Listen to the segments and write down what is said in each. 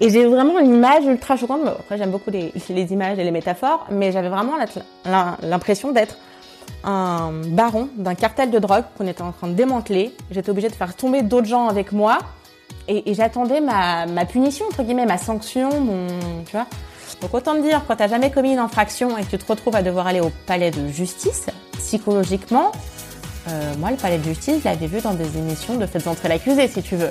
Et j'ai vraiment une image ultra choquante. Après, j'aime beaucoup les, images et les métaphores, mais j'avais vraiment l'impression d'être un baron d'un cartel de drogue qu'on était en train de démanteler. J'étais obligée de faire tomber d'autres gens avec moi. Et, j'attendais ma, ma, punition, entre guillemets, ma sanction, mon, tu vois. Donc autant te dire, quand t'as jamais commis une infraction et que tu te retrouves à devoir aller au palais de justice, psychologiquement, euh, moi, le palais de justice, je l'avais vu dans des émissions de Faites entrer l'accusé, si tu veux.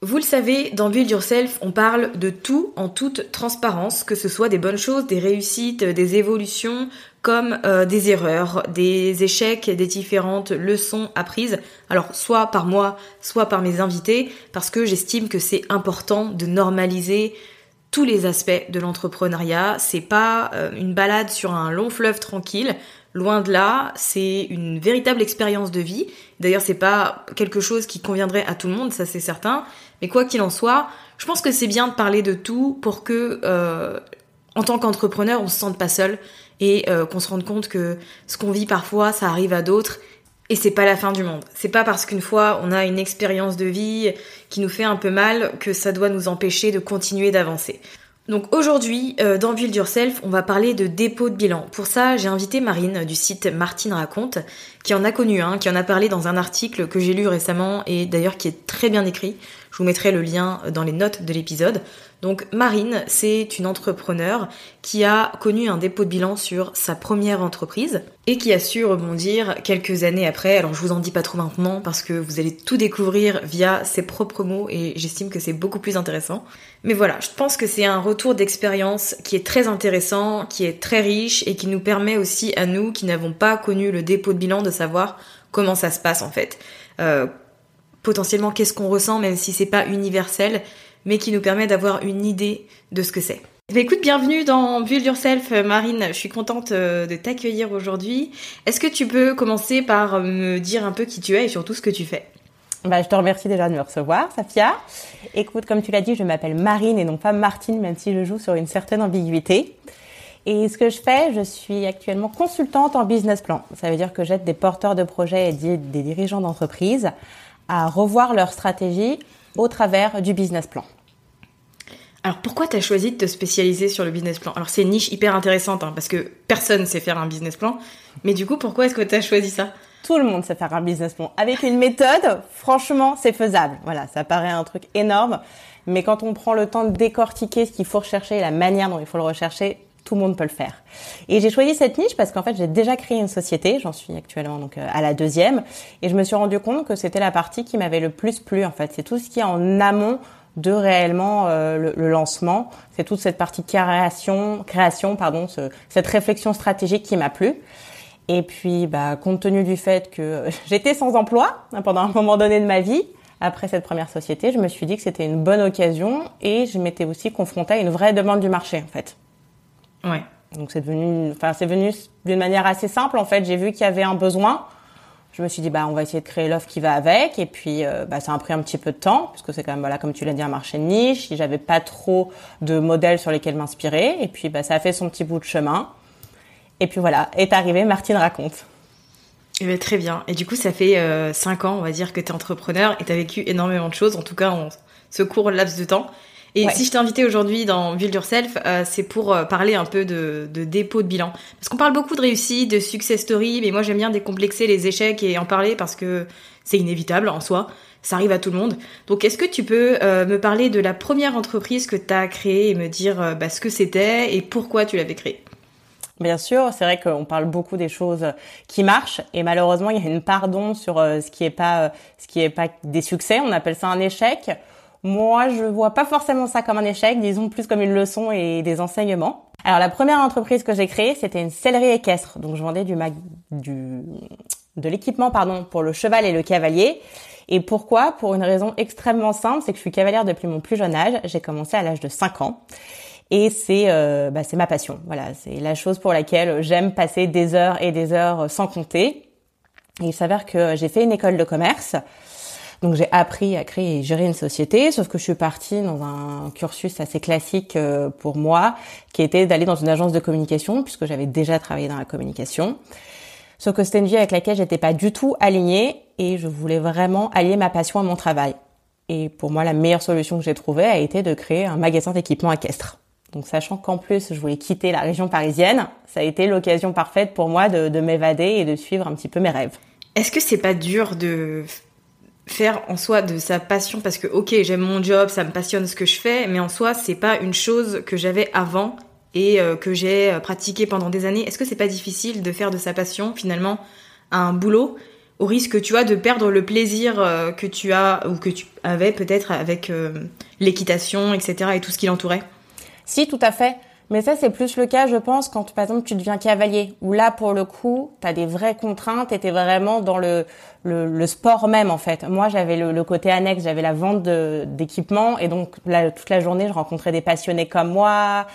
Vous le savez, dans Build Yourself, on parle de tout en toute transparence, que ce soit des bonnes choses, des réussites, des évolutions, comme euh, des erreurs, des échecs, des différentes leçons apprises, alors soit par moi, soit par mes invités, parce que j'estime que c'est important de normaliser tous les aspects de l'entrepreneuriat. C'est pas euh, une balade sur un long fleuve tranquille. Loin de là, c'est une véritable expérience de vie. D'ailleurs, c'est pas quelque chose qui conviendrait à tout le monde, ça c'est certain. Mais quoi qu'il en soit, je pense que c'est bien de parler de tout pour que, euh, en tant qu'entrepreneur, on se sente pas seul et euh, qu'on se rende compte que ce qu'on vit parfois, ça arrive à d'autres et c'est pas la fin du monde. C'est pas parce qu'une fois on a une expérience de vie qui nous fait un peu mal que ça doit nous empêcher de continuer d'avancer. Donc aujourd'hui, euh, dans Build Yourself, on va parler de dépôt de bilan. Pour ça, j'ai invité Marine du site Martine Raconte, qui en a connu un, qui en a parlé dans un article que j'ai lu récemment et d'ailleurs qui est très bien écrit. Je vous mettrai le lien dans les notes de l'épisode. Donc Marine, c'est une entrepreneur qui a connu un dépôt de bilan sur sa première entreprise et qui a su rebondir quelques années après. Alors je vous en dis pas trop maintenant parce que vous allez tout découvrir via ses propres mots et j'estime que c'est beaucoup plus intéressant. Mais voilà, je pense que c'est un retour d'expérience qui est très intéressant, qui est très riche et qui nous permet aussi à nous qui n'avons pas connu le dépôt de bilan de savoir comment ça se passe en fait. Euh, potentiellement qu'est-ce qu'on ressent même si c'est pas universel mais qui nous permet d'avoir une idée de ce que c'est. Écoute, bienvenue dans Build Yourself, Marine. Je suis contente euh, de t'accueillir aujourd'hui. Est-ce que tu peux commencer par me dire un peu qui tu es et surtout ce que tu fais? Bah, je te remercie déjà de me recevoir, Safia. Écoute, comme tu l'as dit, je m'appelle Marine et non pas Martine, même si je joue sur une certaine ambiguïté. Et ce que je fais, je suis actuellement consultante en business plan. Ça veut dire que j'aide des porteurs de projets et des dirigeants d'entreprise à revoir leur stratégie au travers du business plan. Alors pourquoi tu as choisi de te spécialiser sur le business plan? Alors c'est une niche hyper intéressante hein, parce que personne sait faire un business plan, mais du coup pourquoi est-ce que tu as choisi ça? Tout le monde sait faire un business plan. Avec une méthode, franchement, c'est faisable. Voilà, ça paraît un truc énorme. Mais quand on prend le temps de décortiquer ce qu'il faut rechercher, la manière dont il faut le rechercher, tout le monde peut le faire. Et j'ai choisi cette niche parce qu'en fait, j'ai déjà créé une société, j'en suis actuellement donc euh, à la deuxième, et je me suis rendu compte que c'était la partie qui m'avait le plus plu en fait. C'est tout ce qui est en amont de réellement euh, le, lancement. C'est toute cette partie création, création pardon, cette réflexion stratégique qui m'a plu. Et puis, bah, compte tenu du fait que j'étais sans emploi hein, pendant un moment donné de ma vie, après cette première société, je me suis dit que c'était une bonne occasion et je m'étais aussi confrontée à une vraie demande du marché en fait. Ouais. Donc c'est devenu, enfin c'est venu d'une manière assez simple en fait. J'ai vu qu'il y avait un besoin. Je me suis dit bah on va essayer de créer l'offre qui va avec et puis euh, bah ça a pris un petit peu de temps puisque c'est quand même voilà comme tu l'as dit un marché de niche. J'avais pas trop de modèles sur lesquels m'inspirer et puis bah ça a fait son petit bout de chemin. Et puis voilà est arrivé Martine raconte. Eh bien, très bien. Et du coup, ça fait euh, 5 ans, on va dire, que tu es entrepreneur et tu as vécu énormément de choses, en tout cas en ce court laps de temps. Et si je t'ai invité aujourd'hui dans Build Yourself, euh, c'est pour euh, parler un peu de, de, dépôt de bilan. Parce qu'on parle beaucoup de réussite, de success story, mais moi j'aime bien décomplexer les échecs et en parler parce que c'est inévitable en soi. Ça arrive à tout le monde. Donc est-ce que tu peux euh, me parler de la première entreprise que tu as créée et me dire bah, ce que c'était et pourquoi tu l'avais créée? Bien sûr, c'est vrai qu'on parle beaucoup des choses qui marchent et malheureusement il y a une pardon sur ce qui est pas ce qui est pas des succès. On appelle ça un échec. Moi, je vois pas forcément ça comme un échec, disons plus comme une leçon et des enseignements. Alors la première entreprise que j'ai créée, c'était une sellerie équestre. Donc je vendais du, mag... du... de l'équipement pardon pour le cheval et le cavalier. Et pourquoi? Pour une raison extrêmement simple, c'est que je suis cavalière depuis mon plus jeune âge. J'ai commencé à l'âge de 5 ans. Et c'est euh, bah, c'est ma passion. Voilà, c'est la chose pour laquelle j'aime passer des heures et des heures sans compter. Et il s'avère que j'ai fait une école de commerce. Donc j'ai appris à créer et gérer une société, sauf que je suis partie dans un cursus assez classique euh, pour moi, qui était d'aller dans une agence de communication, puisque j'avais déjà travaillé dans la communication. Sauf que c'était une vie avec laquelle j'étais pas du tout alignée et je voulais vraiment allier ma passion à mon travail. Et pour moi, la meilleure solution que j'ai trouvée a été de créer un magasin d'équipement équestre. Donc sachant qu'en plus je voulais quitter la région parisienne, ça a été l'occasion parfaite pour moi de, de m'évader et de suivre un petit peu mes rêves. Est-ce que c'est pas dur de faire en soi de sa passion parce que ok j'aime mon job, ça me passionne ce que je fais, mais en soi c'est pas une chose que j'avais avant et euh, que j'ai euh, pratiqué pendant des années. Est-ce que c'est pas difficile de faire de sa passion finalement un boulot au risque tu vois de perdre le plaisir euh, que tu as ou que tu avais peut-être avec l'équitation etc et tout ce qui l'entourait? Si tout à fait. Mais ça, c'est plus le cas, je pense, quand par exemple tu deviens cavalier, où là, pour le coup, tu as des vraies contraintes et tu vraiment dans le, le, sport même, en fait. Moi, j'avais le, côté annexe, j'avais la vente d'équipements, et donc là, toute la journée, je rencontrais des passionnés comme moi,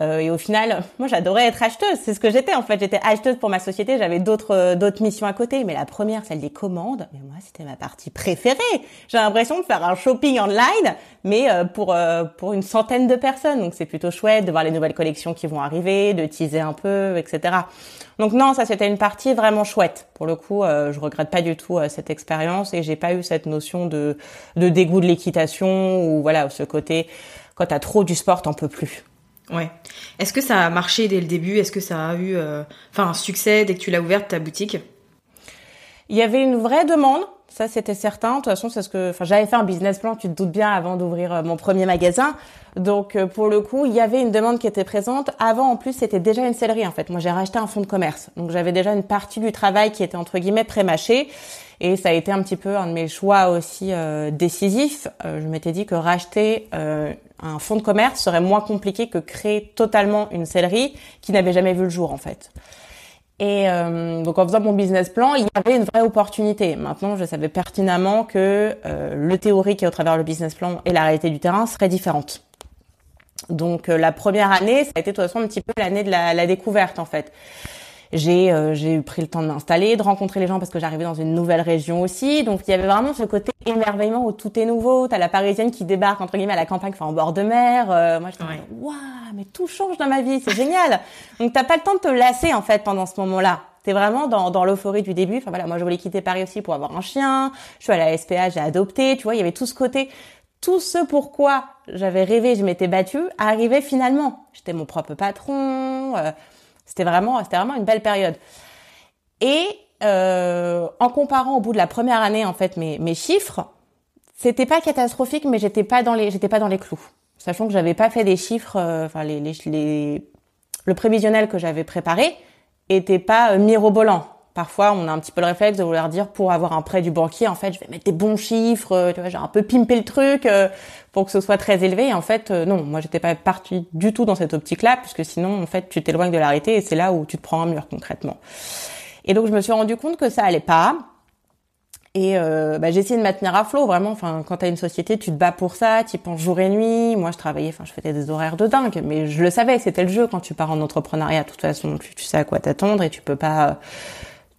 euh, et au final, moi j'adorais être acheteuse, c'est ce que j'étais en fait. J'étais acheteuse pour ma société, j'avais d'autres euh, d'autres missions à côté, mais la première, celle des commandes, mais moi c'était ma partie préférée. J'ai l'impression de faire un shopping online, mais euh, pour pour une centaine de personnes. Donc c'est plutôt chouette de voir les nouvelles collections qui vont arriver, de teaser un peu, etc. Donc non, ça c'était une partie vraiment chouette. Pour le coup, je regrette pas du tout cette expérience et j'ai pas eu cette notion de de dégoût de l'équitation ou voilà ce côté quand t'as trop du sport t'en peux plus. Ouais. Est-ce que ça a marché dès le début? Est-ce que ça a eu euh, enfin un succès dès que tu l'as ouverte ta boutique? Il y avait une vraie demande, ça c'était certain. De toute façon, c'est ce que enfin j'avais fait un business plan, tu te doutes bien avant d'ouvrir euh, mon premier magasin. Donc euh, pour le coup, il y avait une demande qui était présente. Avant en plus, c'était déjà une sellerie en fait. Moi, j'ai racheté un fonds de commerce. Donc j'avais déjà une partie du travail qui était entre guillemets pré-mâché et ça a été un petit peu un de mes choix aussi décisifs. je m'étais dit que racheter un fonds de commerce serait moins compliqué que créer totalement une sellerie qui n'avait jamais vu le jour en fait. Et euh, donc en faisant mon business plan, il y avait une vraie opportunité. Maintenant, je savais pertinemment que euh, le théorique au travers le business plan et la réalité du terrain seraient différentes. Donc euh, la première année, ça a été de toute façon un petit peu l'année de la, la, découverte en fait. J'ai euh, j'ai pris le temps de m'installer, de rencontrer les gens parce que j'arrivais dans une nouvelle région aussi. Donc il y avait vraiment ce côté émerveillement où tout est nouveau. T'as la parisienne qui débarque entre guillemets à la campagne, enfin en bord de mer. Euh, moi je ouais. waouh, mais tout change dans ma vie, c'est génial. Donc t'as pas le temps de te lasser en fait pendant ce moment-là. T'es vraiment dans, dans l'euphorie du début. Enfin voilà, moi je voulais quitter Paris aussi pour avoir un chien. Je suis allée à la SPA, j'ai adopté. Tu vois, il y avait tout ce côté tout ce pourquoi j'avais rêvé, je m'étais battue, arrivait finalement. J'étais mon propre patron, euh, c'était vraiment, c'était vraiment une belle période. Et en comparant au bout de la première année en fait mes, mes chiffres, c'était pas catastrophique, mais j'étais pas dans les j'étais pas dans les clous, sachant que j'avais pas fait des chiffres, les, le prévisionnel que j'avais préparé était pas mirobolant parfois on a un petit peu le réflexe de vouloir dire pour avoir un prêt du banquier en fait je vais mettre des bons chiffres euh, tu vois j'ai un peu pimpé le truc euh, pour que ce soit très élevé en fait euh, non moi j'étais pas partie du tout dans cette optique là puisque sinon en fait tu t'éloignes de l'arrêté et c'est là où tu te prends un mur concrètement et donc je me suis rendu compte que ça allait pas et bah, j'ai essayé de maintenir à flot vraiment. Enfin, quand t'as une société, tu te bats pour ça, tu penses jour et nuit. Moi, je travaillais, enfin, je faisais des horaires de dingue, mais je le savais, c'était le jeu quand tu pars en entrepreneuriat. De toute façon, tu, tu sais à quoi t'attendre et tu peux pas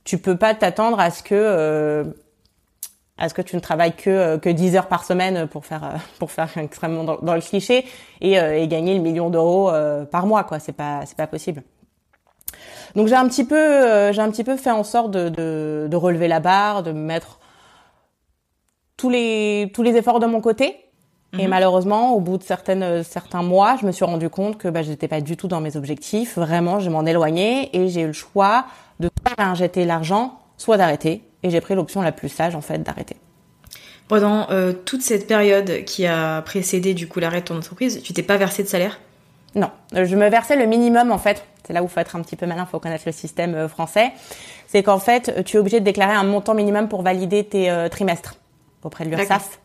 tu peux pas t'attendre à ce que euh, à ce que tu ne travailles que euh, que 10 heures par semaine pour faire euh, pour faire extrêmement dans, le cliché et, et, gagner le million d'euros par mois quoi c'est pas c'est pas possible donc j'ai un petit peu j'ai un petit peu fait en sorte de, de, de relever la barre de mettre tous les tous les efforts de mon côté et mhm. malheureusement, au bout de certaines, certains mois, je me suis rendu compte que bah, je n'étais pas du tout dans mes objectifs. Vraiment, je m'en éloignais et j'ai eu le choix de soit injecter l'argent, soit d'arrêter. Et j'ai pris l'option la plus sage, en fait, d'arrêter. Pendant euh, toute cette période qui a précédé du coup l'arrêt de ton entreprise, tu t'es pas versé de salaire? Non, euh, je me versais le minimum en fait. C'est là où il faut être un petit peu malin, il faut connaître le système euh, français. C'est qu'en fait, tu es obligé de déclarer un montant minimum pour valider tes trimestres auprès de l'URSSAF.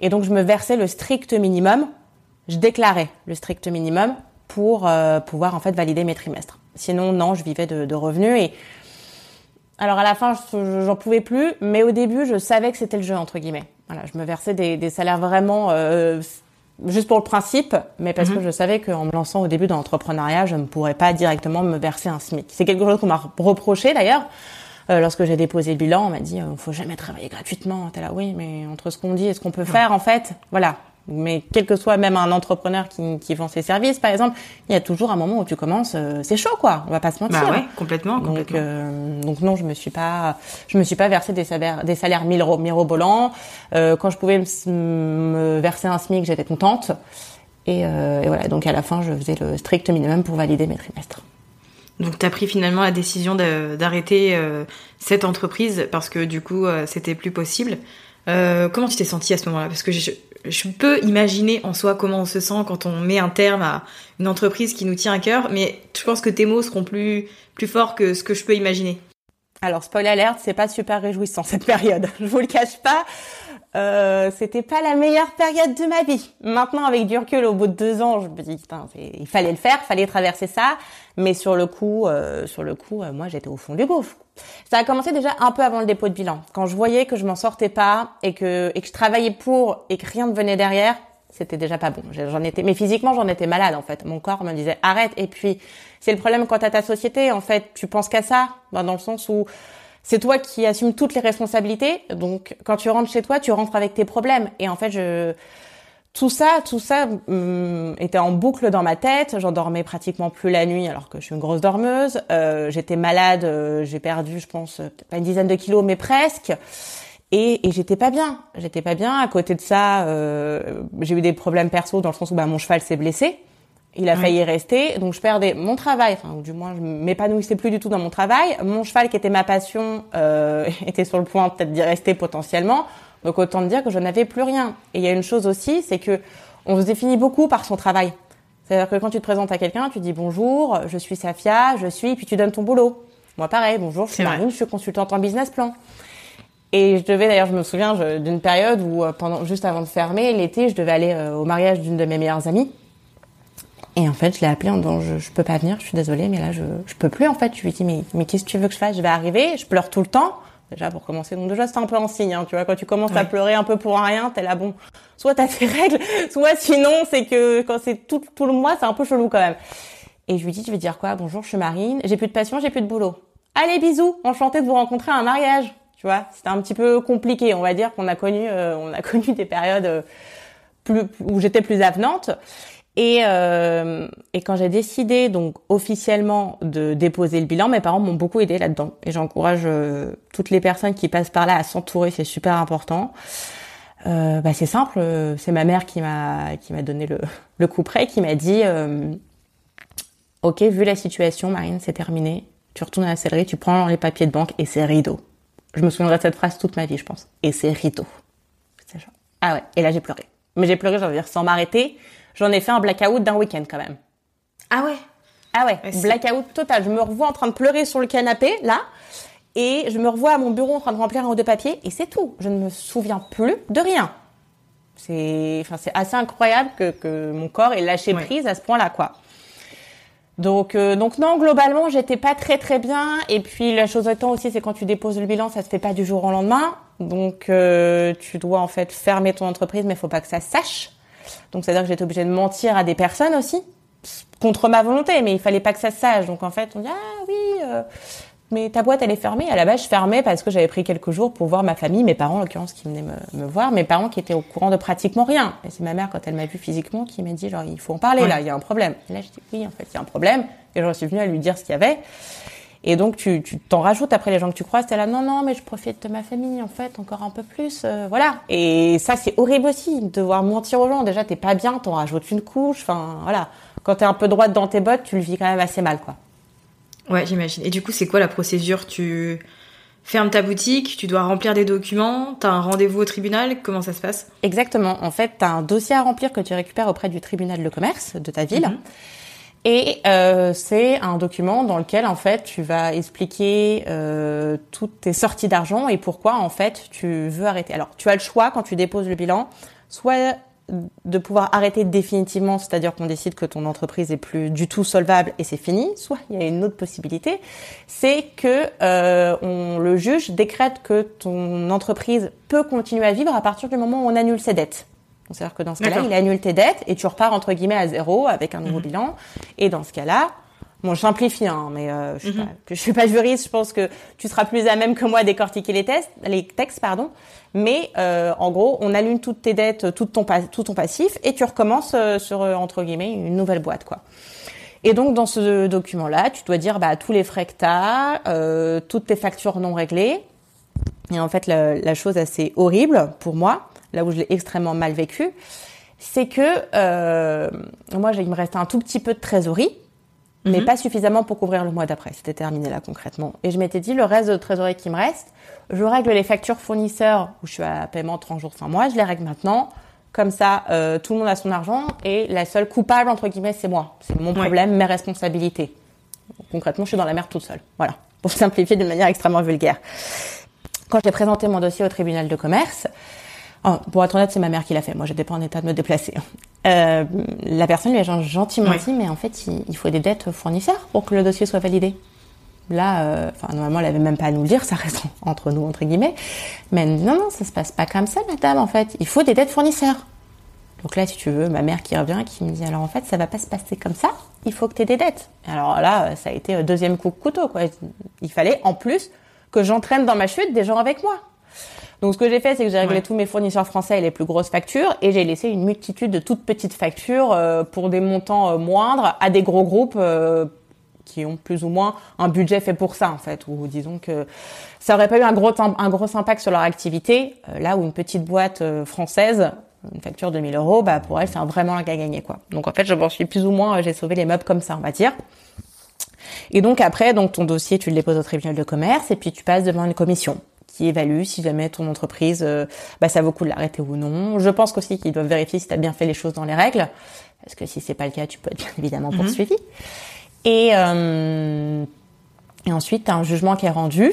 Et donc je me versais le strict minimum. Je déclarais le strict minimum pour pouvoir en fait valider mes trimestres. Sinon, non, je vivais de, de revenus et alors à la fin, j'en pouvais plus, mais au début, je savais que c'était le jeu entre guillemets. Voilà, je me versais des, des salaires vraiment euh, juste pour le principe, mais parce que mhm. je savais qu'en me lançant au début dans l'entrepreneuriat, je ne pourrais pas directement me verser un SMIC. C'est quelque chose qu'on m'a reproché d'ailleurs. Euh, lorsque j'ai déposé le bilan, on m'a dit euh, faut jamais travailler gratuitement. T'es là, oui, mais entre ce qu'on dit et ce qu'on peut faire, en fait, voilà, mais quel que soit même un entrepreneur qui, qui vend ses services, par exemple, il y a toujours un moment où tu commences, euh, c'est chaud, quoi. On va pas se mentir. Bah ouais, complètement, donc, complètement. Euh, donc non, je me suis pas, je me suis pas versé des salaires, des salaires mirobolants. Euh, quand je pouvais me, verser un SMIC, j'étais contente. Et, euh, et, voilà, donc à la fin, je faisais le strict minimum pour valider mes trimestres. Donc tu as pris finalement la décision d'arrêter euh, cette entreprise parce que du coup, c'était plus possible. comment tu t'es sentie à ce moment-là? Parce que je, je peux imaginer en soi comment on se sent quand on met un terme à une entreprise qui nous tient à cœur, mais je pense que tes mots seront plus, forts que ce que je peux imaginer. Alors, spoil alert, c'est pas super réjouissant cette période. Je vous le cache pas. Euh, c'était pas la meilleure période de ma vie. Maintenant, avec du recul, au bout de deux ans, je me dis, putain, il fallait le faire, fallait traverser ça. Mais sur le coup, euh, sur le coup, euh, moi, j'étais au fond du gouffre. Ça a commencé déjà un peu avant le dépôt de bilan. Quand je voyais que je m'en sortais pas et que et que je travaillais pour et que rien ne venait derrière, c'était déjà pas bon. J'en étais, mais physiquement, j'en étais malade en fait. Mon corps me disait arrête. Et puis, c'est le problème quand t'as ta société. En fait, tu penses qu'à ça, dans le sens où c'est toi qui assumes toutes les responsabilités. Donc, quand tu rentres chez toi, tu rentres avec tes problèmes. Et en fait, je tout ça, tout ça hum, était en boucle dans ma tête. J'en dormais pratiquement plus la nuit, alors que je suis une grosse dormeuse. Euh, J'étais malade. Euh, j'ai perdu, je pense, pas une dizaine de kilos, mais presque. Et, et j'étais pas bien. J'étais pas bien. À côté de ça, euh, j'ai eu des problèmes perso dans le sens où bah, mon cheval s'est blessé. Il a failli rester, donc je perdais mon travail, enfin ou du moins je m'épanouissais plus du tout dans mon travail. Mon cheval, qui était ma passion, euh, était sur le point peut-être d'y rester potentiellement. Donc autant dire que je n'avais plus rien. Et il y a une chose aussi, c'est que on se définit beaucoup par son travail. C'est-à-dire que quand tu te présentes à quelqu'un, tu dis bonjour, je suis Safia, je suis, puis tu donnes ton boulot. Moi pareil, bonjour, je suis Marine, je suis consultante en business plan. Et je devais d'ailleurs, je me souviens d'une période où euh, pendant juste avant de fermer l'été, je devais aller euh, au mariage d'une de mes meilleures amies. Et en fait, je l'ai appelé en disant je, je peux pas venir, je suis désolée, mais là je je peux plus en fait. Je lui ai dit mais mais qu'est-ce que tu veux que je fasse? Je vais arriver, je pleure tout le temps. Déjà pour commencer, donc déjà c'est un peu en signe, hein, tu vois, quand tu commences à pleurer un peu pour rien, t'es là bon, soit t'as tes règles, soit sinon c'est que quand c'est tout tout le mois, c'est un peu chelou quand même. Et je lui dis, tu veux dire quoi? Bonjour, je suis Marine, j'ai plus de passion, j'ai plus de boulot. Allez bisous, enchanté de vous rencontrer à un mariage. Tu vois, c'était un petit peu compliqué, on va dire qu'on a connu, euh, on a connu des périodes euh, plus où j'étais plus avenante. Et, euh, et quand j'ai décidé donc officiellement de déposer le bilan, mes parents m'ont beaucoup aidé là-dedans. Et j'encourage euh, toutes les personnes qui passent par là à s'entourer, c'est super important. Euh, bah c'est simple, c'est ma mère qui m'a qui m'a donné le, le coup près, qui m'a dit ok vu la situation Marine c'est terminé, Tu retournes à la sellerie, tu prends les papiers de banque et c'est rideau. Je me souviendrai de cette phrase toute ma vie, je pense. Et c'est rideau. Ah ouais. Et là, j'ai pleuré. Mais j'ai pleuré, j'en dire, sans m'arrêter. J'en ai fait un blackout d'un week-end quand même. Ah ouais? Ah ouais, blackout total. Je me revois en train de pleurer sur le canapé, là. Et je me revois à mon bureau en train de remplir un ou deux papiers. Et c'est tout. Je ne me souviens plus de rien. C'est, enfin, c'est assez incroyable que, que mon corps ait lâché prise à ce point-là, quoi. Donc, euh, donc non, globalement, j'étais pas très très bien. Et puis la chose étant aussi, c'est quand tu déposes le bilan, ça se fait pas du jour au lendemain. Donc, euh, tu dois en fait fermer ton entreprise, mais faut pas que ça sache. Donc, c'est à dire que j'étais obligée de mentir à des personnes aussi, contre ma volonté, mais il fallait pas que ça sache. Donc, en fait, on dit ah oui. Euh, mais ta boîte elle est fermée. À la base, je fermais parce que j'avais pris quelques jours pour voir ma famille, mes parents en l'occurrence qui venaient me, me, voir, mes parents qui étaient au courant de pratiquement rien. Et c'est ma mère quand elle m'a vu physiquement qui m'a dit genre il faut en parler là, il y a un problème. Et là je dis oui en fait il y a un problème et je suis venue à lui dire ce qu'il y avait. Et donc tu tu t'en rajoutes après les gens que tu croises, t'es là non non mais je profite de ma famille en fait encore un peu plus, euh, voilà. Et ça c'est horrible aussi de devoir mentir aux gens. Déjà t'es pas bien, t'en rajoutes une couche, enfin voilà. Quand t'es un peu droite dans tes bottes, tu le vis quand même assez mal quoi. Ouais, j'imagine. Et du coup, c'est quoi la procédure? Tu fermes ta boutique, tu dois remplir des documents, tu as un rendez-vous au tribunal, comment ça se passe? Exactement. En fait, tu as un dossier à remplir que tu récupères auprès du tribunal de commerce de ta ville. Mhm. Et euh, c'est un document dans lequel en fait tu vas expliquer euh, toutes tes sorties d'argent et pourquoi en fait tu veux arrêter. Alors tu as le choix quand tu déposes le bilan, soit de pouvoir arrêter définitivement, c'est-à-dire qu'on décide que ton entreprise est plus du tout solvable et c'est fini, soit il y a une autre possibilité, c'est que euh, on, le juge décrète que ton entreprise peut continuer à vivre à partir du moment où on annule ses dettes. C'est-à-dire que dans ce cas-là, il annule tes dettes et tu repars entre guillemets à zéro avec un nouveau mhm. bilan. Et dans ce cas-là, Bon, je simplifie, hein, mais euh, je, suis mhm. je suis pas juriste. Je pense que tu seras plus à même que moi d'écortiquer les, tests, les textes, pardon. Mais euh, en gros, on allume toutes tes dettes, tout ton, tout ton passif, et tu recommences euh, sur entre guillemets une nouvelle boîte, quoi. Et donc dans ce document-là, tu dois dire bah, tous les frais que tu as, toutes tes factures non réglées. Et en fait, la, la, chose assez horrible pour moi, là où je l'ai extrêmement mal vécu, c'est que moi, il me reste un tout petit peu de trésorerie mais mhm. pas suffisamment pour couvrir le mois d'après. C'était terminé là concrètement. Et je m'étais dit, le reste de trésorerie qui me reste, je règle les factures fournisseurs où je suis à paiement 30 jours, fin mois, je les règle maintenant. Comme ça, euh, tout le monde a son argent et la seule coupable, entre guillemets, c'est moi. C'est mon problème, mes responsabilités. Concrètement, je suis dans la merde toute seule. Voilà. Pour simplifier de manière extrêmement vulgaire. Quand j'ai présenté mon dossier au tribunal de commerce, oh, pour être honnête, c'est ma mère qui l'a fait. Moi, j'étais pas en état de me déplacer. Euh, la personne lui a gentiment dit, mais en fait, il, faut des dettes fournisseurs pour que le dossier soit validé. Là, euh, normalement, elle avait même pas à nous le dire, ça reste entre nous, entre guillemets. Mais non, non, ça se passe pas comme ça, madame, en fait. Il faut des dettes fournisseurs. Donc là, si tu veux, ma mère qui revient, qui me dit, alors en fait, ça va pas se passer comme ça, il faut que tu aies des dettes. Alors là, ça a été euh, deuxième coup de couteau, quoi. Il fallait, en plus, que j'entraîne dans ma chute des gens avec moi. Donc ce que j'ai fait, c'est que j'ai réglé tous mes fournisseurs français et les plus grosses factures et j'ai laissé une multitude de toutes petites factures euh, pour des montants euh, moindres à des gros groupes euh, qui ont plus ou moins un budget fait pour ça en fait ou disons que ça aurait pas eu un gros un gros impact sur leur activité. Là où une petite boîte française une facture de 1000 euros bah pour elle c'est vraiment un à gagner quoi. Donc en fait je m'en suis plus ou moins j'ai sauvé les meubles comme ça on va dire. Et donc après donc ton dossier tu le déposes au tribunal de commerce et puis tu passes devant une commission qui évalue si jamais ton entreprise, euh, bah, ça vaut le coup de l'arrêter ou non. Je pense aussi qu'ils doivent vérifier si tu as bien fait les choses dans les règles, parce que si c'est pas le cas, tu peux être bien évidemment mhm. poursuivi. Et, euh, et ensuite, tu as un jugement qui est rendu.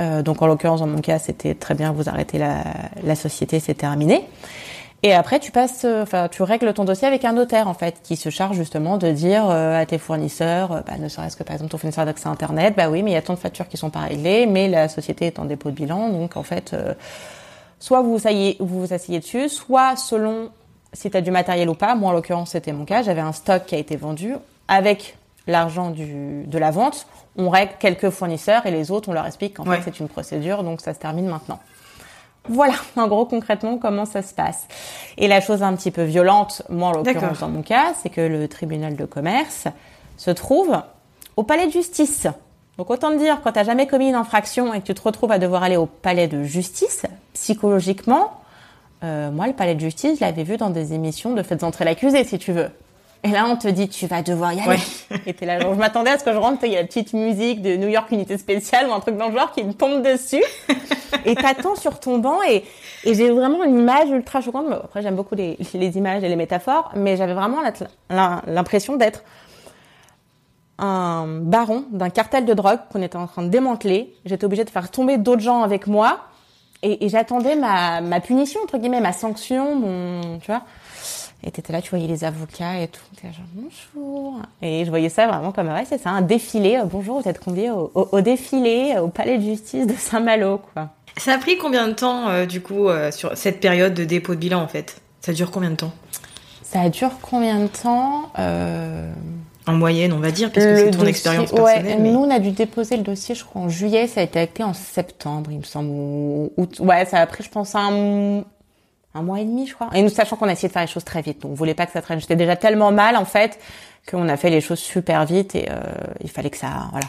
Euh, donc en l'occurrence, dans mon cas, c'était très bien, vous arrêtez la, la société, c'est terminé. Et après, tu passes, euh, enfin, tu règles ton dossier avec un notaire en fait, qui se charge justement de dire euh, à tes fournisseurs, euh, bah, ne serait-ce que par exemple ton fournisseur d'accès internet, bah oui, mais il y a tant de factures qui sont pas réglées, mais la société est en dépôt de bilan, donc en fait, soit vous vous, asseyez, vous vous asseyez dessus, soit selon si tu as du matériel ou pas. Moi, en l'occurrence, c'était mon cas. J'avais un stock qui a été vendu avec l'argent du de la vente. On règle quelques fournisseurs et les autres, on leur explique qu'en fait c'est une procédure, donc ça se termine maintenant. Voilà, en gros, concrètement, comment ça se passe. Et la chose un petit peu violente, moi en l'occurrence dans mon cas, c'est que le tribunal de commerce se trouve au palais de justice. Donc autant te dire, quand tu n'as jamais commis une infraction et que tu te retrouves à devoir aller au palais de justice, psychologiquement, euh, moi le palais de justice, je l'avais vu dans des émissions de Faites entrer l'accusé, si tu veux. Et là, on te dit, tu vas devoir y aller. Ouais. Et t'es là, genre, je m'attendais à ce que je rentre, il y a la petite musique de New York Unité Spéciale ou un truc dans le genre qui me tombe dessus. et t'attends sur ton banc et, et j'ai vraiment une image ultra choquante. Après, j'aime beaucoup les, les images et les métaphores, mais j'avais vraiment l'impression d'être un baron d'un cartel de drogue qu'on était en train de démanteler. J'étais obligée de faire tomber d'autres gens avec moi. Et, et j'attendais ma, ma punition, entre guillemets, ma sanction, mon, tu vois. Et t'étais là, tu voyais les avocats et tout. T'étais genre, bonjour. Et je voyais ça vraiment comme, ouais, c'est ça, un défilé. Euh, bonjour, vous êtes conviés au, au, défilé, euh, au palais de justice de Saint-Malo, quoi. Ça a pris combien de temps, euh, du coup, sur cette période de dépôt de bilan, en fait? Ça dure combien de temps? Ça dure combien de temps euh en moyenne, on va dire, puisque c'est ton expérience personnelle. Nous, on a dû déposer le dossier, je crois, en juillet. Ça a été acté en septembre, il me semble. Ouais, ça a pris, je pense, un, un mois et demi, je crois. Et nous, sachant qu'on a essayé de faire les choses très vite. Donc, on voulait pas que ça traîne. J'étais déjà tellement mal, en fait, qu'on a fait les choses super vite et euh, il fallait que ça... Voilà.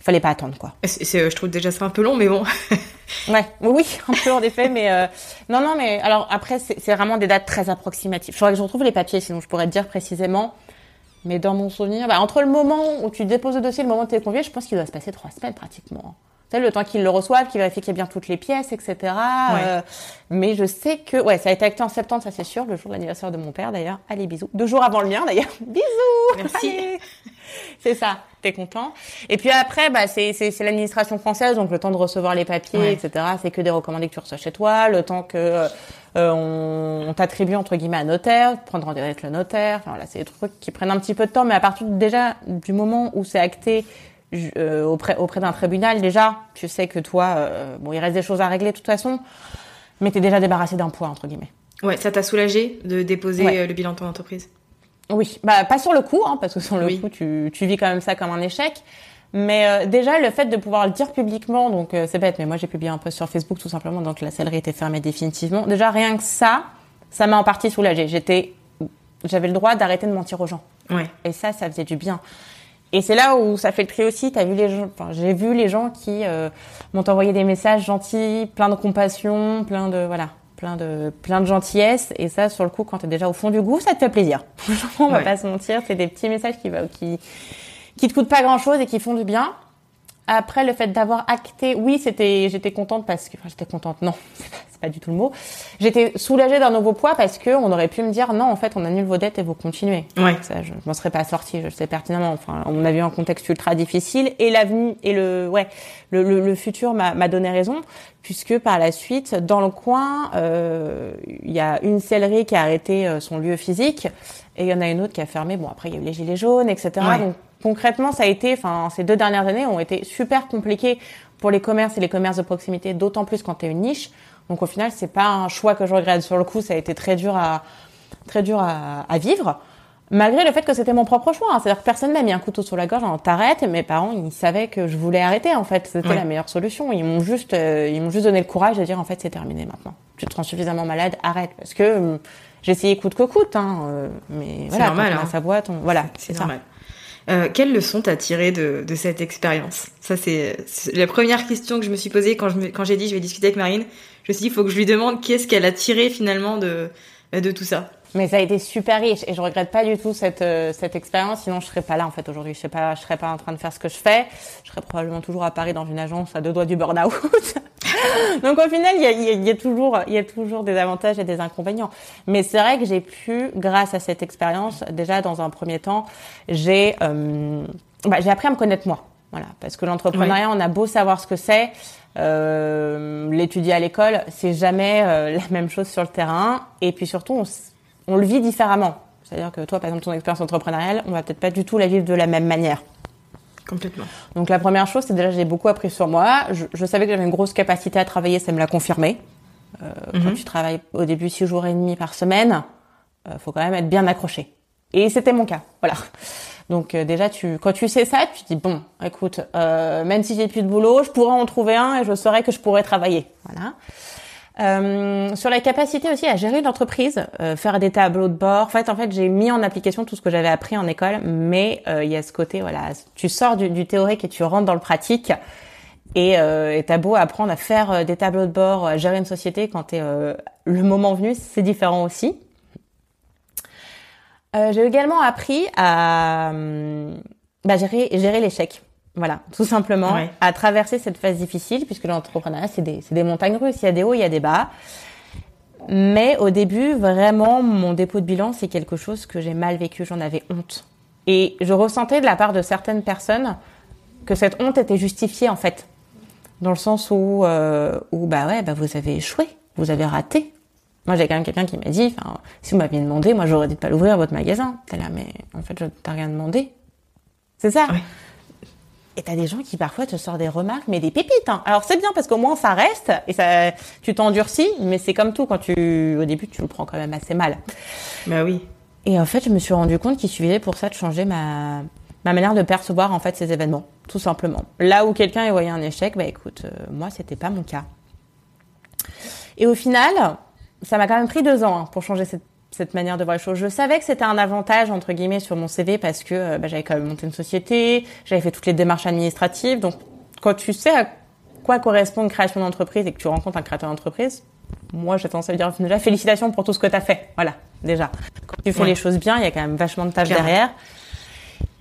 Il fallait pas attendre, quoi. C'est, je trouve déjà ça un peu long, mais bon. ouais, oui, un peu en effet, mais euh, non, non, mais alors après, c'est, vraiment des dates très approximatives. Je faudrait que je retrouve les papiers, sinon je pourrais te dire précisément. Mais dans mon souvenir, bah, entre le moment où tu déposes le dossier et le moment où tu es convié, je pense qu'il doit se passer trois semaines pratiquement. Le temps qu'ils le reçoivent, qu'ils vérifient qu'il y a bien toutes les pièces, etc. Euh, mais je sais que, ouais, ça a été acté en septembre, ça c'est sûr, le jour de l'anniversaire de mon père d'ailleurs. Allez, bisous. Deux jours avant le mien d'ailleurs. bisous Merci C'est ça, t'es content. Et puis après, bah, c'est, c'est, c'est l'administration française, donc le temps de recevoir les papiers, etc. C'est que des recommandés que tu reçois chez toi, le temps que euh, on, t'attribue entre guillemets un notaire, prendre rendez-vous avec le notaire. Enfin voilà, c'est des trucs qui prennent un petit peu de temps, mais à partir déjà du moment où c'est acté euh, auprès auprès d'un tribunal, déjà, tu sais que toi, euh, bon, il reste des choses à régler de toute façon, mais t'es déjà débarrassé d'un poids entre guillemets. Ouais, ça t'a soulagé de déposer le bilan de ton entreprise? Oui, bah pas sur le coup, hein, parce que sur le coup, tu, tu vis quand même ça comme un échec. Mais euh, déjà, le fait de pouvoir le dire publiquement, donc euh, c'est bête, mais moi j'ai publié un post sur Facebook tout simplement, donc la sellerie était fermée définitivement. Déjà, rien que ça, ça m'a en partie soulagée. J'étais, j'avais le droit d'arrêter de mentir aux gens. Ouais. Et ça, ça faisait du bien. Et c'est là où ça fait le tri aussi. T'as vu les gens, enfin, j'ai vu les gens qui euh, m'ont envoyé des messages gentils, plein de compassion, plein de voilà, plein de plein de gentillesse. Et ça sur le coup quand tu es déjà au fond du goût ça te fait plaisir. On va pas se mentir c'est des petits messages qui qui qui te coûtent pas grand chose et qui font du bien après le fait d'avoir acté oui c'était j'étais contente parce que enfin, j'étais contente non c'est pas du tout le mot j'étais soulagée d'un nouveau poids parce que on aurait pu me dire non en fait on annule vos dettes et vous continuez ouais. ça je m'en serais pas sortie je le sais pertinemment enfin on a vu un contexte ultra difficile et l'avenir et le ouais le, le, le futur m'a donné raison puisque par la suite, dans le coin, euh, il y a une sellerie qui a arrêté euh, son lieu physique et il y en a une autre qui a fermé. Bon, après, il y a eu les gilets jaunes, etc. Donc, concrètement, ça a été, enfin, ces deux dernières années ont été super compliquées pour les commerces et les commerces de proximité, d'autant plus quand tu es une niche. Donc, au final, c'est pas un choix que je regrette. Sur le coup, ça a été très dur à, très dur à, à vivre malgré le fait que c'était mon propre choix. Hein. C'est-à-dire que personne m'a mis un couteau sur la gorge en t'arrête. Mes parents, ils savaient que je voulais arrêter. En fait, c'était la meilleure solution. Ils m'ont juste, euh, ils m'ont juste donné le courage de dire en fait c'est terminé maintenant. Tu te rends suffisamment malade, arrête. Parce que euh, j'ai essayé coûte que coûte, hein, euh, mais voilà, normal, on hein. sa boîte, voilà, c'est normal. Euh, quelle leçon t'as tiré de, de cette expérience? Ça, c'est la première question que je me suis posée quand j'ai dit je vais discuter avec Marine. Je me suis dit, il faut que je lui demande qu'est-ce qu'elle a tiré finalement de de tout ça. Mais ça a été super riche et je regrette pas du tout cette euh, cette expérience. Sinon, je serais pas là en fait aujourd'hui. Je sais pas, je serais pas en train de faire ce que je fais. Je serais probablement toujours à Paris dans une agence à deux doigts du burn-out. Donc au final, il y a, y, y a, toujours il y a toujours des avantages et des inconvénients. Mais c'est vrai que j'ai pu, grâce à cette expérience, déjà dans un premier temps, j'ai euh, bah, j'ai appris à me connaître moi. Voilà, parce que l'entrepreneuriat, on a beau savoir ce que c'est, euh, l'étudier à l'école, c'est jamais euh, la même chose sur le terrain. Et puis surtout, on, on le vit différemment. C'est-à-dire que toi, par exemple, ton expérience entrepreneuriale, on va peut-être pas du tout la vivre de la même manière. Complètement. Donc la première chose, c'est déjà j'ai beaucoup appris sur moi. Je, je savais que j'avais une grosse capacité à travailler, ça me l'a confirmé. Euh, mm -hmm. Quand tu travailles au début six jours et demi par semaine, euh, faut quand même être bien accroché. Et c'était mon cas, voilà. Donc euh, déjà, tu, quand tu sais ça, tu te dis bon, écoute, euh, même si j'ai plus de boulot, je pourrais en trouver un et je saurais que je pourrais travailler, voilà. Euh, sur la capacité aussi à gérer l'entreprise, euh, faire des tableaux de bord. En fait, en fait, j'ai mis en application tout ce que j'avais appris en école, mais euh, il y a ce côté, voilà, tu sors du, théorique et tu rentres dans le pratique. Et euh, t'as beau apprendre à faire des tableaux de bord, à gérer une société quand t'es le moment venu, c'est différent aussi. J'ai également appris à hum, bah, gérer, gérer l'échec. Voilà, tout simplement, Ouais. à traverser cette phase difficile, puisque l'entrepreneuriat, c'est des, montagnes russes, il y a des hauts, il y a des bas. Mais au début, vraiment, mon dépôt de bilan, c'est quelque chose que j'ai mal vécu, j'en avais honte. Et je ressentais de la part de certaines personnes que cette honte était justifiée, en fait. Dans le sens où, euh, où bah ouais, bah vous avez échoué, vous avez raté. Moi, j'ai quand même quelqu'un qui m'a dit, enfin, si vous m'aviez demandé, moi, j'aurais dit de pas l'ouvrir votre magasin. T'es là, mais en fait, je t'ai rien demandé. C'est ça. Et t'as des gens qui parfois te sortent des remarques, mais des pépites. Hein. Alors c'est bien parce qu'au moins ça reste et ça, tu t'endurcis, mais c'est comme tout quand tu, au début, tu le prends quand même assez mal. Bah oui. Et en fait, je me suis rendu compte qu'il suffisait pour ça de changer ma, ma manière de percevoir en fait ces événements, tout simplement. Là où quelqu'un y voyait un échec, bah écoute, euh, moi c'était pas mon cas. Et au final, ça m'a quand même pris deux ans hein, pour changer cette, cette manière de voir les choses. Je savais que c'était un avantage entre guillemets sur mon CV parce que euh, bah, j'avais quand même monté une société, j'avais fait toutes les démarches administratives. Donc, quand tu sais à quoi correspond une création d'entreprise et que tu rencontres un créateur d'entreprise, moi j'ai tendance à dire déjà félicitations pour tout ce que tu as fait. Voilà, déjà. Quand tu fais Ouais. les choses bien, il y a quand même vachement de tâches derrière.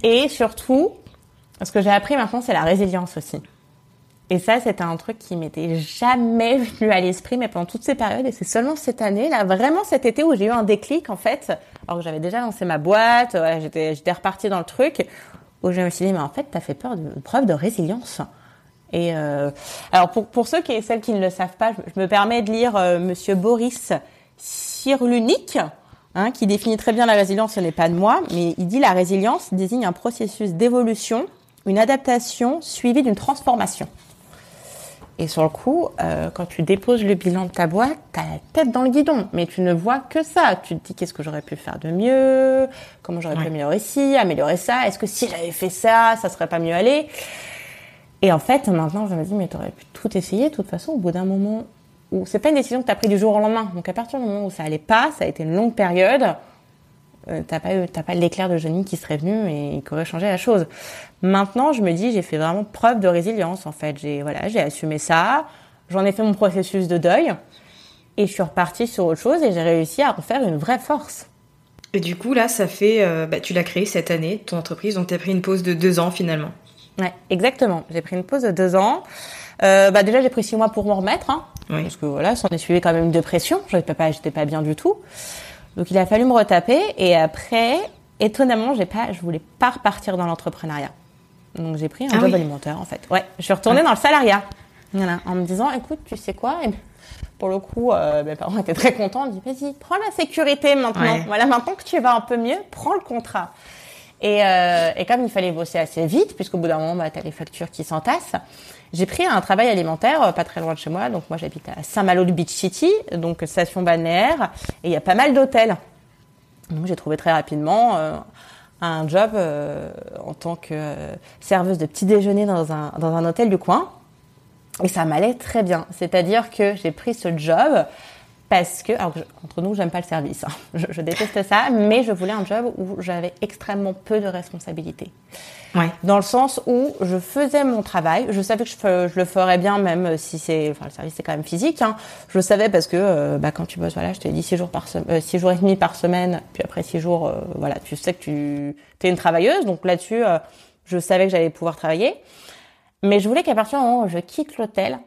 Et surtout, ce que j'ai appris maintenant, c'est la résilience aussi. Et ça, c'était un truc qui m'était jamais venu à l'esprit, mais pendant toutes ces périodes, et c'est seulement cette année, là, vraiment cet été où j'ai eu un déclic, en fait, alors que j'avais déjà lancé ma boîte, voilà, j'étais, j'étais repartie dans le truc, où je me suis dit, mais en fait, t'as fait peur de, preuve de résilience. Et euh, alors pour, pour ceux qui et celles qui ne le savent pas, je, je me permets de lire euh, Monsieur Boris Cyrulnik, hein, qui définit très bien la résilience. Ce n'est pas de moi, mais il dit la résilience désigne un processus d'évolution, une adaptation suivie d'une transformation. Et sur le coup, euh, quand tu déposes le bilan de ta boîte, t'as la tête dans le guidon, mais tu ne vois que ça. Tu te dis qu'est-ce que j'aurais pu faire de mieux, comment j'aurais pu améliorer ci, améliorer ça? Est-ce que si j'avais fait ça, ça serait pas mieux allé? Et en fait, maintenant, je me dis mais t'aurais pu tout essayer. De toute façon, au bout d'un moment où c'est pas une décision que t'as prise du jour au lendemain. Donc à partir du moment où ça allait pas, ça a été une longue période. Euh, t'as pas eu, t'as pas l'éclair de génie qui serait venu et qui aurait changé la chose. Maintenant, je me dis, j'ai fait vraiment preuve de résilience, en fait. J'ai, voilà, j'ai assumé ça. J'en ai fait mon processus de deuil. Et je suis repartie sur autre chose et j'ai réussi à en faire une vraie force. Et du coup, là, ça fait. euh, bah, tu l'as créé cette année, ton entreprise, donc tu as pris une pause de deux ans finalement. Ouais, exactement. J'ai pris une pause de deux ans. Euh, bah déjà, j'ai pris six mois pour m'en remettre, hein, Oui. parce que voilà, s'en est suivi quand même une dépression. J'étais pas, j'étais pas bien du tout. Donc, il a fallu me retaper. Et après, étonnamment, j'ai pas, je voulais pas repartir dans l'entrepreneuriat. Donc, j'ai pris un Ah job oui. alimentaire, en fait. Ouais, je suis retournée dans le salariat. Voilà, en me disant, écoute, tu sais quoi? Et Pour le coup, euh, mes parents étaient très contents. Ils disent, vas-y, prends la sécurité maintenant. Ouais. Voilà, maintenant que tu vas un peu mieux, prends le contrat. Et, euh, et comme il fallait bosser assez vite, puisqu'au bout d'un moment, bah, tu as les factures qui s'entassent, j'ai pris un travail alimentaire euh, pas très loin de chez moi. Donc moi, j'habite à Saint-Malo de Beach City, donc station balnéaire, et il y a pas mal d'hôtels. Donc j'ai trouvé très rapidement euh, un job euh, en tant que euh, serveuse de petit déjeuner dans un, dans un hôtel du coin. Et ça m'allait très bien. C'est-à-dire que j'ai pris ce job parce que, alors entre nous, j'aime pas le service. hein. Je, je déteste ça, mais je voulais un job où j'avais extrêmement peu de responsabilités. Ouais. Dans le sens où je faisais mon travail, je savais que je, je le ferais bien, même si c'est, enfin, le service c'est quand même physique. Hein. Je le savais parce que, euh, bah, quand tu bosses, voilà, je te dis six jours par semaine, six jours et demi par semaine, puis après six jours, euh, voilà, tu sais que tu es une travailleuse, donc là-dessus, euh, je savais que j'allais pouvoir travailler. Mais je voulais qu'à partir du moment où je quitte l'hôtel,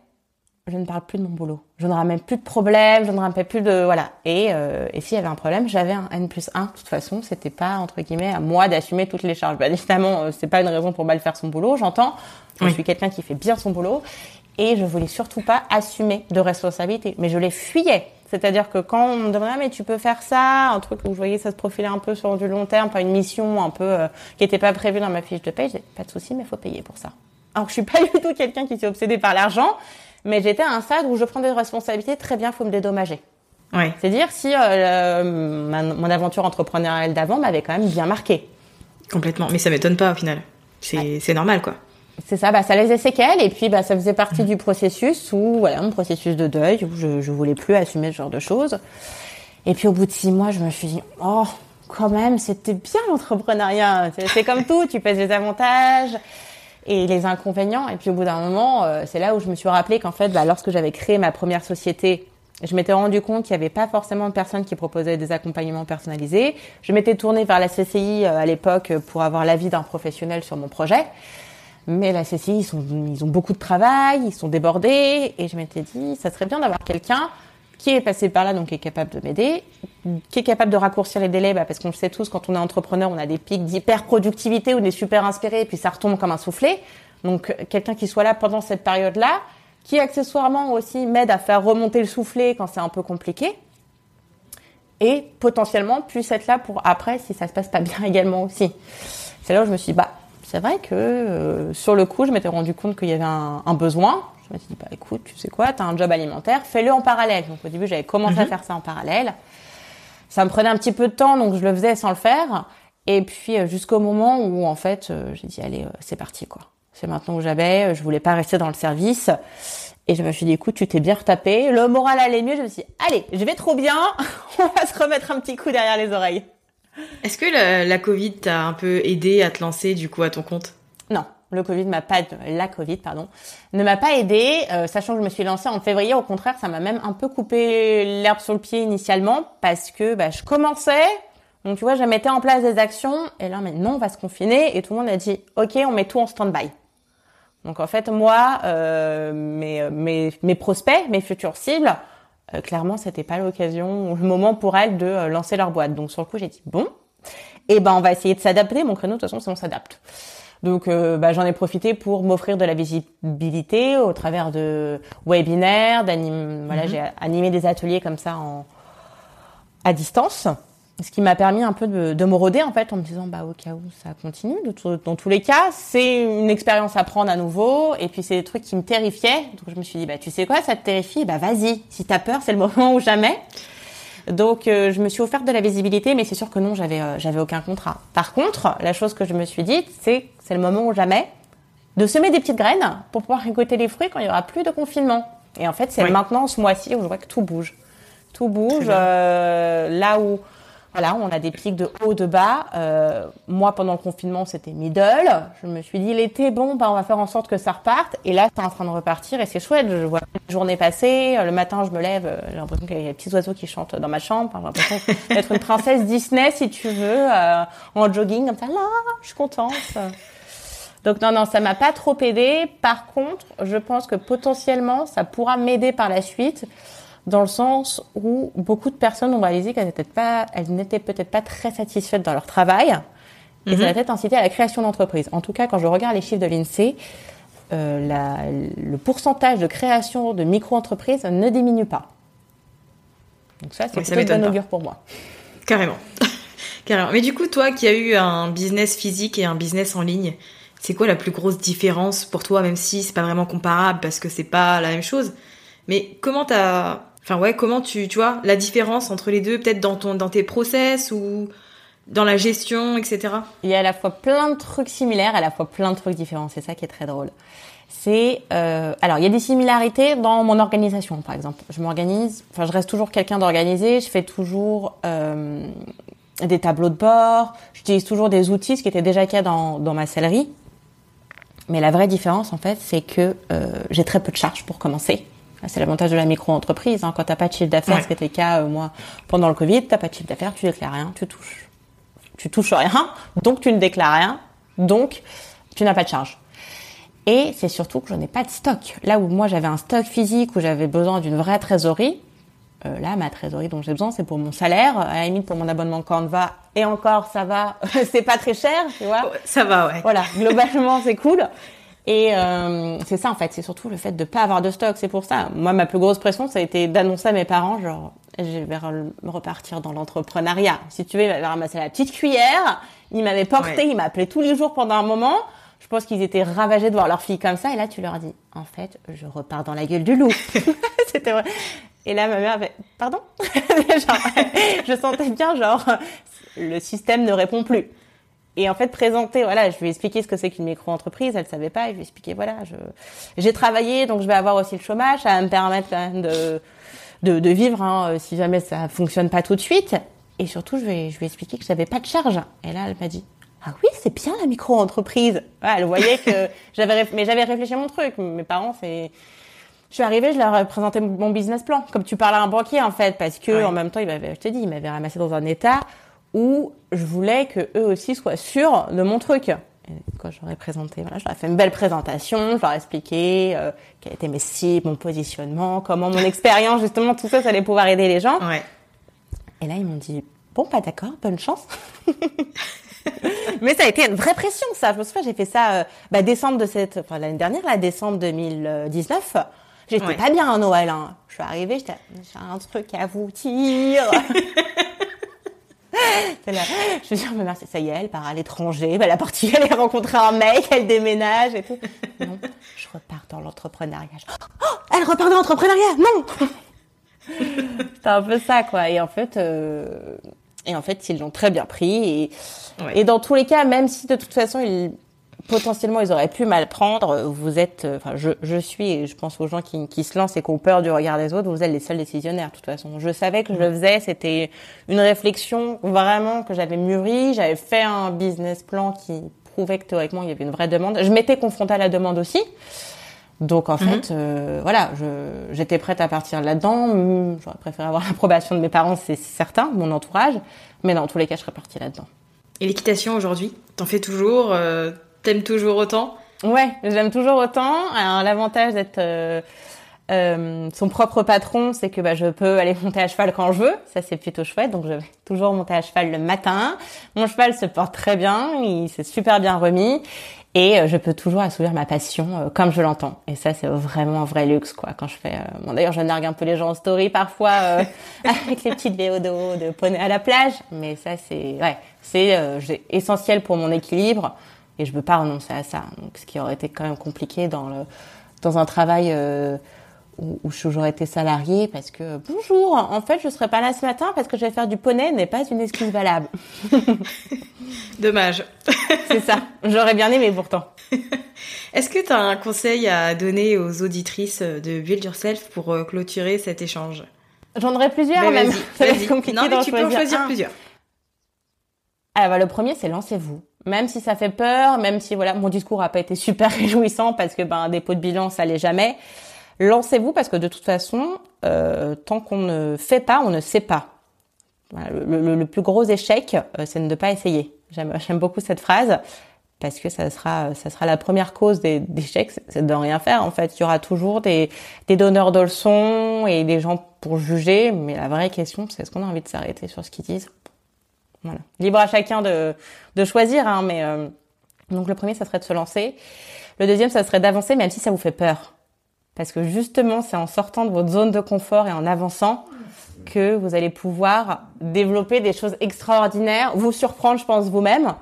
je ne parle plus de mon boulot. Je ne ramène plus de problèmes, je ne ramène plus de... Voilà. Et, euh, et s'il y avait un problème, j'avais un N plus 1. De toute façon, c'était pas, entre guillemets, à moi d'assumer toutes les charges. Bien évidemment, euh, c'est pas une raison pour mal faire son boulot, j'entends. Je Oui. suis quelqu'un qui fait bien son boulot. Et je voulais surtout pas assumer de responsabilité. Mais je les fuyais. C'est-à-dire que quand on me demandait, Ah, mais tu peux faire ça, un truc où je voyais ça se profiler un peu sur du long terme, pas une mission un peu euh, qui n'était pas prévue dans ma fiche de paye, je disais, pas de souci, mais faut payer pour ça. Alors que je suis pas du tout quelqu'un qui s'est obsédé par l'argent, mais j'étais à un stade où je prends des responsabilités, très bien, faut me dédommager. Ouais. C'est-à-dire si euh, le- ma- mon aventure entrepreneuriale d'avant m'avait quand même bien marqué. Complètement. Mais ça m'étonne pas au final. C'est normal quoi. C'est ça, bah, ça laissait séquelles et puis bah, ça faisait partie du processus où, voilà, mon processus de deuil où je, je voulais plus assumer ce genre de choses. Et puis au bout de six mois, je me suis dit, oh, quand même, c'était bien l'entrepreneuriat. C'est- C'est comme tout, tu pèses les avantages et les inconvénients. Et puis au bout d'un moment, euh, c'est là où je me suis rappelé qu'en fait, bah, lorsque j'avais créé ma première société je m'étais rendu compte qu'il n'y avait pas forcément de personnes qui proposaient des accompagnements personnalisés. Je m'étais tournée vers la CCI à l'époque pour avoir l'avis d'un professionnel sur mon projet. Mais la CCI, ils ont beaucoup de travail, ils sont débordés. Et je m'étais dit, ça serait bien d'avoir quelqu'un qui est passé par là, donc est capable de m'aider, qui est capable de raccourcir les délais, bah, parce qu'on le sait tous, quand on est entrepreneur, on a des pics d'hyper-productivité, on est super inspiré, et puis ça retombe comme un soufflet. Donc quelqu'un qui soit là pendant cette période-là, qui accessoirement aussi m'aide à faire remonter le soufflet quand c'est un peu compliqué, et potentiellement puisse être là pour après si ça se passe pas bien également aussi. C'est là où je me suis dit, bah c'est vrai que euh, sur le coup, je m'étais rendu compte qu'il y avait un, un besoin. Je me suis dit, bah écoute, tu sais quoi, tu as un job alimentaire, fais-le en parallèle. Donc au début, j'avais commencé à faire ça en parallèle. Ça me prenait un petit peu de temps, donc je le faisais sans le faire. Et puis euh, jusqu'au moment où en fait, euh, j'ai dit, allez, c'est parti quoi. C'est maintenant que j'avais, je voulais pas rester dans le service. Et je me suis dit, écoute, tu t'es bien retapé, le moral allait mieux. Je me suis dit, allez, je vais trop bien, on va se remettre un petit coup derrière les oreilles. Est-ce que la, la Covid t'a un peu aidé à te lancer du coup à ton compte? Non, le Covid m'a pas, la Covid pardon, ne m'a pas aidé, euh, sachant que je me suis lancée en février. Au contraire, ça m'a même un peu coupé l'herbe sur le pied initialement parce que bah, je commençais. Donc tu vois, je mettais en place des actions et là, mais non, on va se confiner et tout le monde a dit, ok, on met tout en stand-by. Donc en fait, moi, euh, mes, mes, mes prospects, mes futures cibles, euh, clairement, c'était pas l'occasion, le moment pour elles de euh, lancer leur boîte. Donc sur le coup, j'ai dit bon, et eh ben on va essayer de s'adapter. Mon créneau, de toute façon, c'est on s'adapte. Donc euh, bah, j'en ai profité pour m'offrir de la visibilité au travers de webinaires, d'anime. Voilà, mhm. j'ai animé des ateliers comme ça en à distance. Ce qui m'a permis un peu de, de me roder en fait en me disant bah au cas où ça continue. Dans tous les cas c'est une expérience à prendre à nouveau. Et puis c'est des trucs qui me terrifiaient. Donc je me suis dit bah tu sais quoi ça te terrifie? Bah vas-y. Si t'as peur c'est le moment ou jamais donc euh, je me suis offert de la visibilité mais c'est sûr que non j'avais euh, j'avais aucun contrat. Par contre la chose que je me suis dit c'est c'est le moment ou jamais de semer des petites graines pour pouvoir récolter les fruits quand il y aura plus de confinement. Et en fait c'est maintenant ce mois-ci où je vois que tout bouge. Tout bouge euh, là où voilà, on a des pics de haut, de bas. Euh, moi, pendant le confinement, c'était middle. Je me suis dit, l'été, bon, bah, on va faire en sorte que ça reparte. Et là, c'est en train de repartir et c'est chouette. Je vois la journée passer. Le matin, je me lève. Euh, j'ai l'impression qu'il y a des petits oiseaux qui chantent dans ma chambre. J'ai l'impression d'être une princesse Disney, si tu veux, euh, en jogging, comme ça. Là, je suis contente. Donc non, non, ça m'a pas trop aidé. Par contre, je pense que potentiellement, ça pourra m'aider par la suite dans le sens où beaucoup de personnes ont réalisé qu'elles n'étaient pas, elles n'étaient peut-être pas très satisfaites dans leur travail. Et ça va mhm. peut-être incité à la création d'entreprises. En tout cas, quand je regarde les chiffres de l'INSEE, euh, la, le pourcentage de création de micro-entreprises ne diminue pas. Donc ça, c'est oui, bon augure pour moi. Carrément. Carrément. Mais du coup, toi qui as eu un business physique et un business en ligne, c'est quoi la plus grosse différence pour toi, même si c'est pas vraiment comparable parce que c'est pas la même chose? Mais comment t'as Enfin ouais, comment tu, tu vois, la différence entre les deux, peut-être dans ton, dans tes process ou dans la gestion, etc. Il y a à la fois plein de trucs similaires, à la fois plein de trucs différents. C'est ça qui est très drôle. C'est euh, alors il y a des similarités dans mon organisation, par exemple. Je m'organise, enfin je reste toujours quelqu'un d'organisé. Je fais toujours euh, des tableaux de bord. J'utilise toujours des outils, ce qui était déjà le cas dans, dans ma sellerie. Mais la vraie différence, en fait, c'est que euh, j'ai très peu de charges pour commencer. Ah, c'est l'avantage de la micro-entreprise. Hein. Quand t'as pas de chiffre d'affaires, ce qui était le cas euh, moi pendant le Covid, t'as pas de chiffre d'affaires, tu déclares rien, tu touches, tu touches rien, donc tu ne déclares rien, donc tu n'as pas de charge. Et c'est surtout que je n'ai pas de stock. Là où moi j'avais un stock physique où j'avais besoin d'une vraie trésorerie, euh, là ma trésorerie dont j'ai besoin c'est pour mon salaire, à la limite pour mon abonnement Canva et encore ça va, c'est pas très cher, tu vois. Ça va ouais. Voilà, globalement c'est cool. Et euh, c'est ça en fait, c'est surtout le fait de pas avoir de stock. C'est pour ça. Moi, ma plus grosse pression, ça a été d'annoncer à mes parents, genre, je vais repartir dans l'entrepreneuriat. Si tu veux, il ramassé la petite cuillère, il m'avait porté, il m'appelait tous les jours pendant un moment. Je pense qu'ils étaient ravagés de voir leur fille comme ça. Et là, tu leur dis, en fait, je repars dans la gueule du loup. C'était vrai. Et là, ma mère avait, pardon? Genre, Je sentais bien, genre, le système ne répond plus. Et en fait, présenter, voilà, je lui ai expliqué ce que c'est qu'une micro-entreprise, elle savait pas, et je lui ai expliqué, voilà, je, j'ai travaillé, donc je vais avoir aussi le chômage, ça va me permettre quand même de, de, de vivre, hein, si jamais ça fonctionne pas tout de suite. Et surtout, je vais, je lui ai expliqué que j'avais pas de charge. Et là, elle m'a dit, ah oui, c'est bien la micro-entreprise. elle voyait que j'avais, mais j'avais réfléchi à mon truc. Mes parents, c'est, Je suis arrivée, je leur ai présenté mon business plan, comme tu parles à un banquier en fait, parce que Ouais. en même temps, il m'avait, je te dis, il m'avait ramassé dans un état où je voulais que eux aussi soient sûrs de mon truc. Et quand j'aurais présenté, voilà, ai fait une belle présentation, je leur ai expliqué euh, quelles étaient mes cibles, mon positionnement, comment mon expérience, justement, tout ça, ça allait pouvoir aider les gens. Ouais. Et là, ils m'ont dit, bon, pas d'accord, bonne chance. Mais ça a été une vraie pression, ça. Je me souviens, j'ai fait ça euh, bah, décembre de cette, enfin l'année dernière, là, décembre 2019. J'étais Ouais. pas bien à Noël. Hein. Je suis arrivée, j'étais, j'ai un truc à vous dire. C'est là, je me dis, ça y est, elle part à l'étranger, elle est partie, elle a rencontré un mec, elle déménage et tout. Non, je repars dans l'entrepreneuriat. Oh, elle repart dans l'entrepreneuriat, non C'était un peu ça, quoi. Et en fait, euh, et en fait, ils l'ont très bien pris. Et, Ouais. et dans tous les cas, même si de toute façon, ils, potentiellement, ils auraient pu mal prendre, vous êtes, euh, enfin, je, je suis, et je pense aux gens qui, qui se lancent et qui ont peur du regard des autres, vous êtes les seuls décisionnaires, de toute façon. Je savais que je le faisais, c'était une réflexion vraiment que j'avais mûrie, j'avais fait un business plan qui prouvait que théoriquement, il y avait une vraie demande. Je m'étais confrontée à la demande aussi. Donc en fait, euh, voilà, j'étais prête à partir là-dedans. Hum, J'aurais préféré avoir l'approbation de mes parents, c'est certain, de mon entourage. Mais dans tous les cas, je serais partie là-dedans. Et l'équitation aujourd'hui, t'en fais toujours euh, T'aimes toujours autant Ouais, j'aime toujours autant. Alors l'avantage d'être euh, euh, son propre patron, c'est que bah, je peux aller monter à cheval quand je veux. Ça c'est plutôt chouette. Donc je vais toujours monter à cheval le matin. Mon cheval se porte très bien, il s'est super bien remis. Et euh, je peux toujours assouvir ma passion euh, comme je l'entends. Et ça, c'est vraiment un vrai luxe, quoi. Quand je fais, euh, bon, d'ailleurs, je nargue un peu les gens en story parfois euh, avec les petites vidéos de de poney à la plage. Mais ça, c'est, ouais, c'est euh, essentiel pour mon équilibre. Et je veux pas renoncer à ça. Donc, ce qui aurait été quand même compliqué dans le, dans un travail euh, où, où j'aurais été salariée parce que bonjour, en fait, je serai pas là ce matin parce que je vais faire du poney n'est pas une excuse valable. Dommage. c'est ça. J'aurais bien aimé pourtant. Est-ce que t'as un conseil à donner aux auditrices de Build Yourself pour euh, clôturer cet échange? J'en aurais plusieurs Ben, même. vas-y, Ça va vas-y. être compliqué Non, mais tu peux en choisir un. plusieurs. Ah bah, le premier, c'est lancez-vous. Même si ça fait peur, même si voilà, mon discours a pas été super réjouissant parce que ben un dépôt de bilan, ça l'est jamais. Lancez-vous parce que de toute façon, euh, tant qu'on ne fait pas, on ne sait pas. Voilà, le, plus gros échec, euh, c'est de ne pas essayer. J'aime, beaucoup cette phrase parce que ça sera, ça sera la première cause des- d'échecs, c'est- c'est de ne rien faire. En fait, il y aura toujours des, des donneurs de leçons et des gens pour juger, mais la vraie question, c'est est-ce qu'on a envie de s'arrêter sur ce qu'ils disent Libre à chacun de, choisir, hein, mais euh, donc le premier, ça serait de se lancer. Le deuxième, ça serait d'avancer, même si ça vous fait peur. Parce que justement, c'est en sortant de votre zone de confort et en avançant que vous allez pouvoir développer des choses extraordinaires, vous surprendre, je pense, vous-même,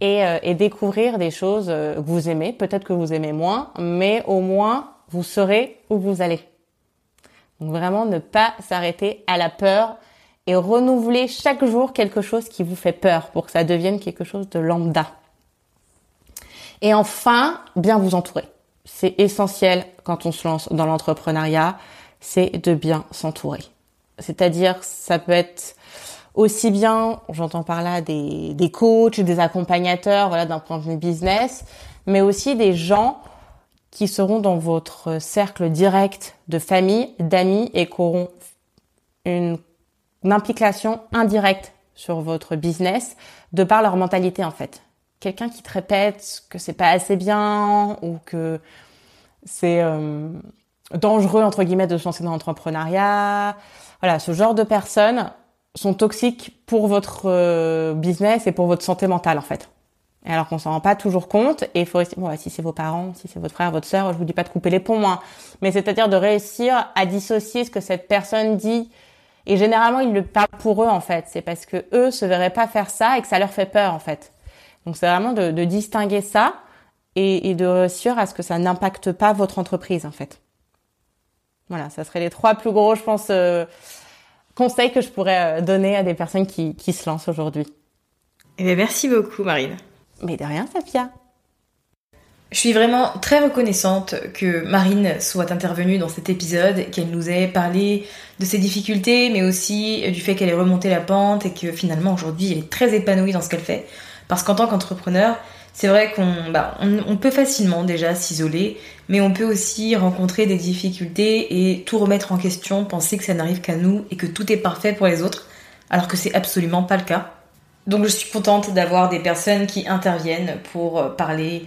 et, euh, découvrir des choses euh, que vous aimez. Peut-être que vous aimez moins, mais au moins, vous saurez où vous allez. Donc vraiment, ne pas s'arrêter à la peur et renouveler chaque jour quelque chose qui vous fait peur pour que ça devienne quelque chose de lambda. Et enfin, bien vous entourer. C'est essentiel quand on se lance dans l'entrepreneuriat, c'est de bien s'entourer. C'est-à-dire, ça peut être aussi bien, j'entends par là des, des coachs, des accompagnateurs, voilà, d'un point de vue business, mais aussi des gens qui seront dans votre cercle direct de famille, d'amis et qui auront une, une implication indirecte sur votre business de par leur mentalité en fait. Quelqu'un qui te répète que c'est pas assez bien ou que c'est euh, dangereux entre guillemets de se lancer dans l'entrepreneuriat. Voilà, ce genre de personnes sont toxiques pour votre euh, business et pour votre santé mentale en fait. Et alors qu'on s'en rend pas toujours compte et il faut bon, bah, si c'est vos parents, si c'est votre frère, votre sœur, je vous dis pas de couper les ponts, hein, mais c'est-à-dire de réussir à dissocier ce que cette personne dit et généralement ils le parlent pour eux en fait, c'est parce que eux se verraient pas faire ça et que ça leur fait peur en fait. Donc c'est vraiment de, de distinguer ça et, et de réussir à ce que ça n'impacte pas votre entreprise en fait. Voilà, ça serait les trois plus gros, je pense, euh, conseils que je pourrais euh, donner à des personnes qui, qui se lancent aujourd'hui. Eh bien, merci beaucoup, Marine. Mais de rien, Safia. Je suis vraiment très reconnaissante que Marine soit intervenue dans cet épisode, qu'elle nous ait parlé de ses difficultés, mais aussi du fait qu'elle ait remonté la pente et que finalement aujourd'hui elle est très épanouie dans ce qu'elle fait. Parce qu'en tant qu'entrepreneur, C'est vrai qu'on bah, peut facilement déjà s'isoler, mais on peut aussi rencontrer des difficultés et tout remettre en question, penser que ça n'arrive qu'à nous et que tout est parfait pour les autres, alors que c'est absolument pas le cas. Donc je suis contente d'avoir des personnes qui interviennent pour parler